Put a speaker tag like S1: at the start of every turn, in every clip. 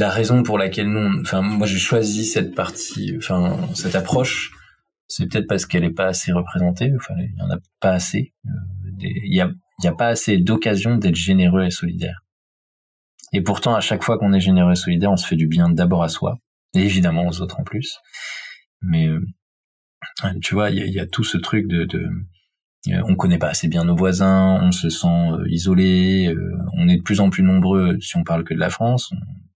S1: la raison pour laquelle nous, enfin moi j'ai choisi cette partie, enfin cette approche, c'est peut-être parce qu'elle est pas assez représentée. Enfin, il y en a pas assez. Euh, il y a, pas assez d'occasions d'être généreux et solidaire. Et pourtant, à chaque fois qu'on est généreux et solidaire, on se fait du bien d'abord à soi, et évidemment aux autres en plus. Mais euh, tu vois, il y a, tout ce truc de, de euh, on connaît pas assez bien nos voisins, on se sent isolé, on est de plus en plus nombreux si on parle que de la France,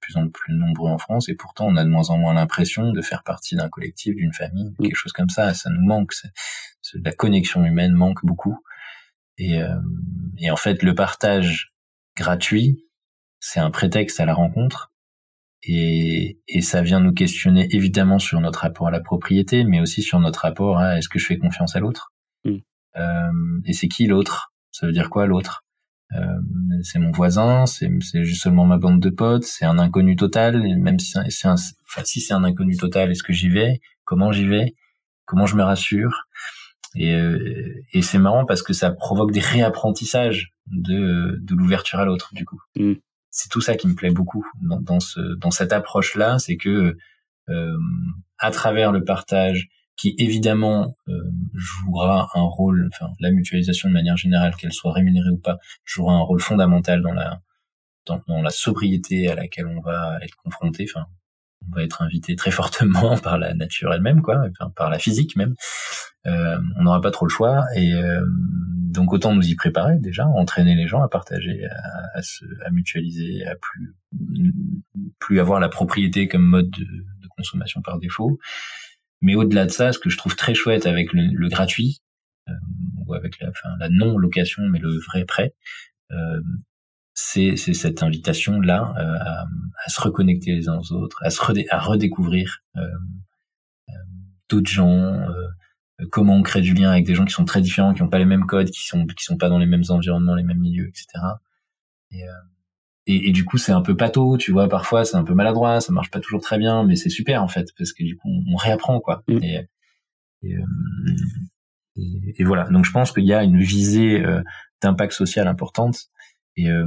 S1: plus en plus nombreux en France et pourtant on a de moins en moins l'impression de faire partie d'un collectif, d'une famille, quelque chose comme ça, ça nous manque, la connexion humaine manque beaucoup. Et, et en fait le partage gratuit, c'est un prétexte à la rencontre. Et, et, ça vient nous questionner évidemment sur notre rapport à la propriété, mais aussi sur notre rapport à est-ce que je fais confiance à l'autre? Euh, et c'est qui l'autre? Ça veut dire quoi l'autre? euh, c'est mon voisin, c'est juste seulement ma bande de potes, c'est un inconnu total. Et même si c'est un, enfin, si c'est un inconnu total, est-ce que j'y vais? Comment j'y vais? Comment je me rassure? Et, euh, et c'est marrant parce que ça provoque des réapprentissages de, de l'ouverture à l'autre du coup. Mm. C'est tout ça qui me plaît beaucoup dans, dans, ce, dans cette approche là, c'est que euh, à travers le partage, qui évidemment euh, jouera un rôle, enfin la mutualisation de manière générale, qu'elle soit rémunérée ou pas, jouera un rôle fondamental dans la dans, la sobriété à laquelle on va être confronté. Enfin, on va être invité très fortement par la nature elle-même, quoi, enfin, par la physique même. Euh, on n'aura pas trop le choix et euh, donc autant nous y préparer déjà, entraîner les gens à partager, à, à, se, à mutualiser, à plus plus avoir la propriété comme mode de, de consommation par défaut. Mais au-delà de ça, ce que je trouve très chouette avec le, gratuit, euh, ou avec la, enfin, la non-location, mais le vrai prêt, euh, c'est cette invitation-là euh, à, se reconnecter les uns aux autres, à, se redécouvrir euh, euh, d'autres gens, comment on crée du lien avec des gens qui sont très différents, qui n'ont pas les mêmes codes, qui sont qui sont pas dans les mêmes environnements, les mêmes milieux, etc. Et, et, et, du coup c'est un peu pato tu vois parfois c'est un peu maladroit ça marche pas toujours très bien mais c'est super en fait parce que du coup on réapprend quoi. Mm. et, euh, et, et, voilà. Donc je pense qu'il y a une visée euh, d'impact social importante. Et, euh,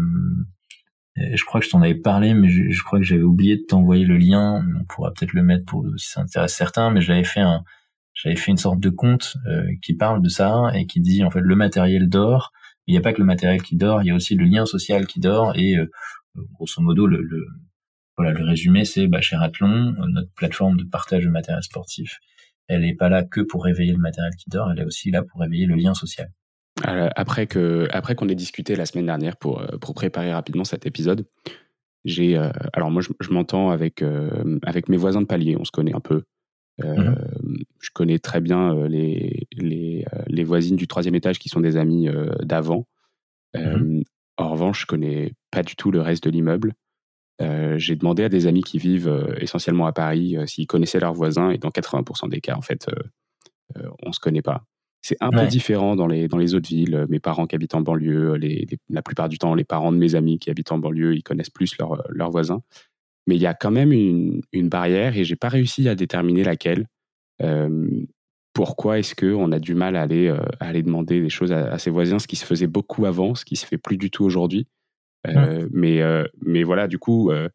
S1: je crois que je t'en avais parlé mais je, je crois que j'avais oublié de t'envoyer le lien. On pourra peut-être le mettre pour si ça intéresse certains mais j'avais fait un j'avais fait une sorte de compte qui parle de ça et qui dit en fait le matériel d'or il n'y a pas que le matériel qui dort, il y a aussi le lien social qui dort et euh, grosso modo le, voilà le résumé c'est bah, chez Athlon, notre plateforme de partage de matériel sportif, elle n'est pas là que pour réveiller le matériel qui dort, elle est aussi là pour réveiller le lien social.
S2: Après qu'on ait discuté la semaine dernière pour euh, pour préparer rapidement cet épisode, j'ai euh, alors moi je, je m'entends avec avec mes voisins de palier, on se connaît un peu. Mmh je connais très bien les, les, les, voisines du troisième étage qui sont des amis d'avant. Mmh en revanche, je connais pas du tout le reste de l'immeuble. J'ai demandé à des amis qui vivent essentiellement à Paris s'ils connaissaient leurs voisins et dans 80% des cas, en fait, on se connaît pas. C'est un peu différent dans les, dans les autres villes. Mes parents qui habitent en banlieue, les, la plupart du temps, les parents de mes amis qui habitent en banlieue, ils connaissent plus leurs voisins mais il y a quand même une, une barrière et j'ai pas réussi à déterminer laquelle. Euh, pourquoi est-ce qu'on a du mal à aller, euh, à aller demander des choses à, ses voisins, ce qui se faisait beaucoup avant, ce qui se fait plus du tout aujourd'hui. Euh, mais, mais voilà, du coup, je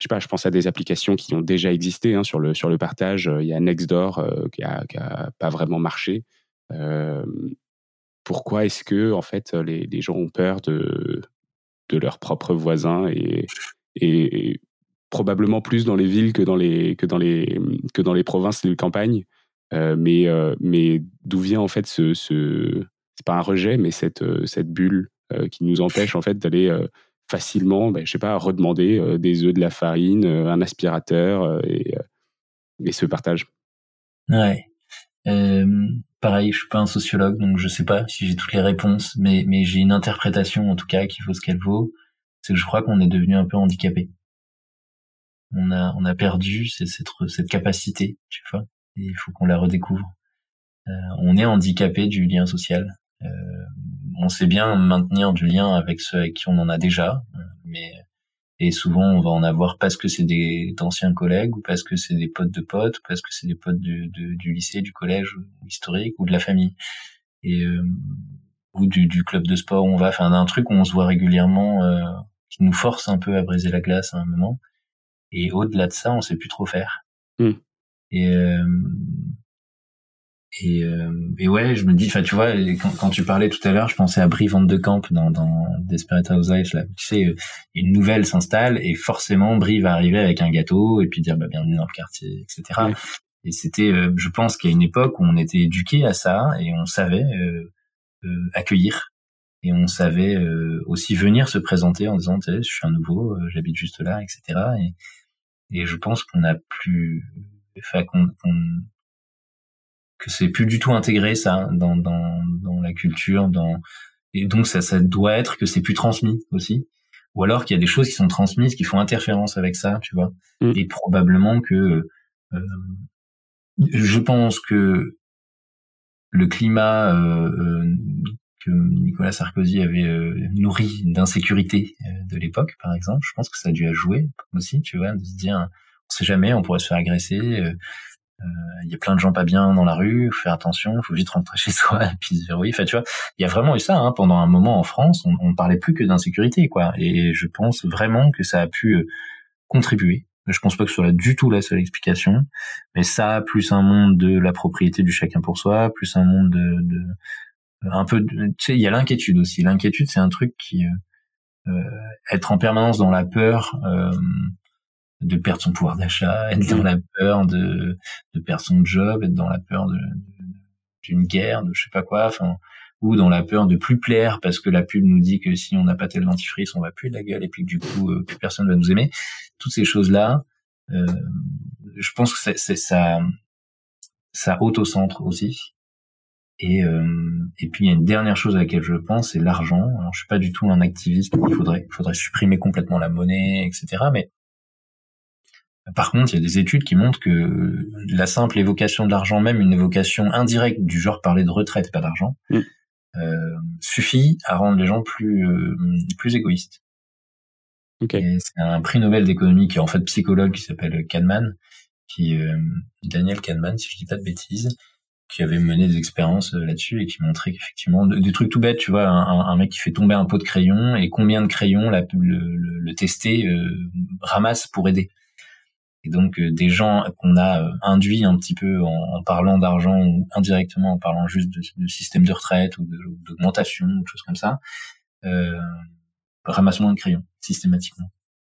S2: sais pas, je pense à des applications qui ont déjà existé hein, sur, le, sur le partage. Il y a Nextdoor qui, a, qui a pas vraiment marché. pourquoi est-ce que en fait les, les, gens ont peur de, de leurs propres voisins et, et, probablement plus dans les villes que dans les que dans les que dans les provinces et les campagnes. Euh, mais euh, mais d'où vient en fait ce, ce c'est pas un rejet, mais cette euh, cette bulle qui nous empêche en fait d'aller facilement, ben, je sais pas, redemander des œufs, de la farine, un aspirateur et, et ce partage.
S1: Ouais. pareil, je suis pas un sociologue, donc je sais pas si j'ai toutes les réponses, mais mais j'ai une interprétation en tout cas qui vaut ce qu'elle vaut. C'est que je crois qu'on est devenu un peu handicapé on a on a perdu cette, cette capacité, tu vois. Et il faut qu'on la redécouvre. Euh, on est handicapé du lien social. Euh, on sait bien maintenir du lien avec ceux avec qui on en a déjà, mais et souvent on va en avoir parce que c'est des d'anciens collègues ou parce que c'est des potes de potes ou parce que c'est des potes du lycée, du collège historique ou de la famille et euh, ou du, du, club de sport où on va, enfin d'un truc où on se voit régulièrement qui nous force un peu à briser la glace à un moment Et au-delà de ça, on sait plus trop faire.
S2: Hmm.
S1: Et euh, et, euh, et ouais, je me dis, enfin, tu vois, quand, quand, tu parlais tout à l'heure, je pensais à Brie Van de Camp dans, dans Desperate Housewives. Là. Tu sais, une nouvelle s'installe et forcément, Brie va arriver avec un gâteau et puis dire, bah, bienvenue dans le quartier, etc. Et c'était, euh, je pense qu'il y a une époque où on était éduqué à ça et on savait euh, euh accueillir et on savait euh, aussi venir se présenter en disant, je suis un nouveau, j'habite juste là, etc. Et, et je pense qu'on a plus, enfin, qu'on, que c'est plus du tout intégré ça dans, dans, dans la culture, dans et donc ça, ça doit être que c'est plus transmis aussi ou alors qu'il y a des choses qui sont transmises qui font interférence avec ça tu vois mm. et probablement que euh, je pense que le climat euh, euh, que Nicolas Sarkozy avait euh, nourri d'insécurité de l'époque, par exemple, je pense que ça a dû jouer aussi, tu vois, de se dire, on sait jamais, on pourrait se faire agresser. Il y a plein de gens pas bien dans la rue, faut faire attention, faut vite rentrer chez soi et puis se verrouiller. Enfin, tu vois, il y a vraiment eu ça hein, pendant un moment en France. On, ne parlait plus que d'insécurité, quoi. Et je pense vraiment que ça a pu contribuer je pense pas que ce soit du tout la seule explication, mais ça, plus un monde de la propriété du chacun pour soi, plus un monde de, de un peu, tu sais, il y a l'inquiétude aussi. L'inquiétude, c'est un truc qui euh, euh, être en permanence dans la peur euh, de perdre son pouvoir d'achat, être dans la peur de, de perdre son job, être dans la peur de d'une guerre, de je sais pas quoi. Enfin, ou dans la peur de plus plaire parce que la pub nous dit que si on n'a pas tel dentifrice, on va plus de la gueule et puis que du coup euh, plus personne va nous aimer. Toutes ces choses-là, euh, je pense que c'est ça, ça auto-centre aussi. Et, euh, et puis il y a une dernière chose à laquelle je pense, c'est l'argent. Alors je suis pas du tout un activiste. Il faudrait, il faudrait supprimer complètement la monnaie, etc. Mais par contre, il y a des études qui montrent que la simple évocation de l'argent, même une évocation indirecte du genre parler de retraite, pas d'argent, mm. Euh, suffit à rendre les gens plus euh, plus égoïstes.
S2: Okay.
S1: C'est un prix Nobel d'économie qui est en fait psychologue qui s'appelle Kahneman, qui euh, Daniel Kahneman, si je dis pas de bêtises, qui avait mené des expériences là-dessus et qui montrait qu'effectivement des trucs tout bêtes, tu vois, un, mec qui fait tomber un pot de crayon et combien de crayons le, le, le tester ramasse pour aider. Et donc euh, des gens qu'on a euh, induits un petit peu en, parlant d'argent ou indirectement en parlant juste de, système de retraite ou d'augmentation ou de choses comme ça, euh, ramassement de crayons systématiquement.